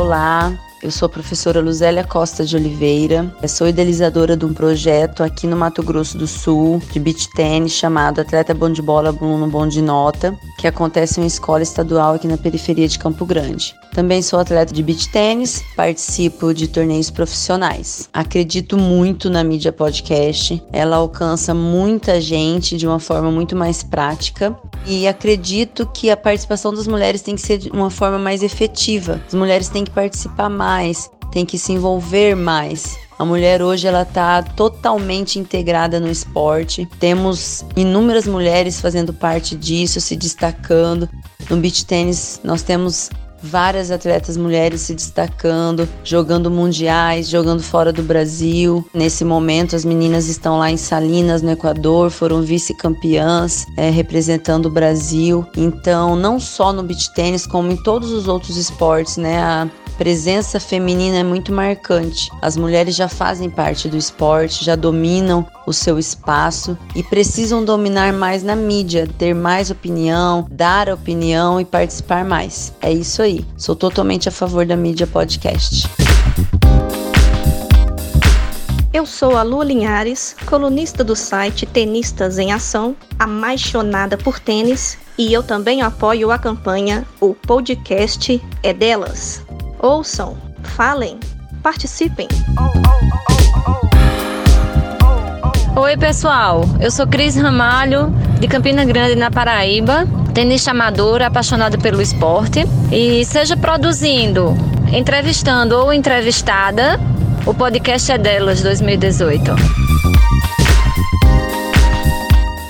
Olá, eu sou a professora Luzélia Costa de Oliveira, sou idealizadora de um projeto aqui no Mato Grosso do Sul de beach tennis chamado Atleta Bom de Bola Bruno Bom de Nota, que acontece em uma escola estadual aqui na periferia de Campo Grande. Também sou atleta de beach tennis, participo de torneios profissionais. Acredito muito na mídia podcast, ela alcança muita gente de uma forma muito mais prática e acredito que a participação das mulheres tem que ser de uma forma mais efetiva. As mulheres têm que participar mais, têm que se envolver mais. A mulher hoje ela está totalmente integrada no esporte. Temos inúmeras mulheres fazendo parte disso, se destacando. No beach tênis nós temos várias atletas mulheres se destacando, jogando mundiais, jogando fora do Brasil. Nesse momento, as meninas estão lá em Salinas, no Equador, foram vice-campeãs, é, representando o Brasil. Então, não só no beach tênis, como em todos os outros esportes, né? A, presença feminina é muito marcante. As mulheres já fazem parte do esporte, já dominam o seu espaço e precisam dominar mais na mídia, ter mais opinião, dar opinião e participar mais. É isso aí. Sou totalmente a favor da mídia podcast. Eu sou a Lu Linhares, colunista do site Tenistas em Ação, apaixonada por tênis, e eu também apoio a campanha O Podcast é Delas. Ouçam, falem, participem. Oi, pessoal. Eu sou Cris Ramalho, de Campina Grande, na Paraíba, tenista amadora, apaixonada pelo esporte. E seja produzindo, entrevistando ou entrevistada, o podcast é delas 2018.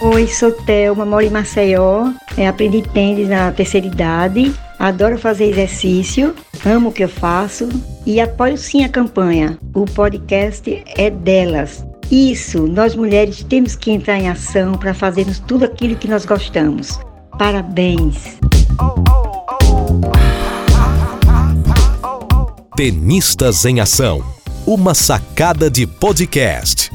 Oi, sou Thelma, moro em Maceió, é, aprendi tênis na terceira idade, adoro fazer exercício, amo o que eu faço e apoio sim a campanha. O podcast é delas. Isso, nós mulheres temos que entrar em ação para fazermos tudo aquilo que nós gostamos. Parabéns! Tenistas em Ação uma sacada de podcast.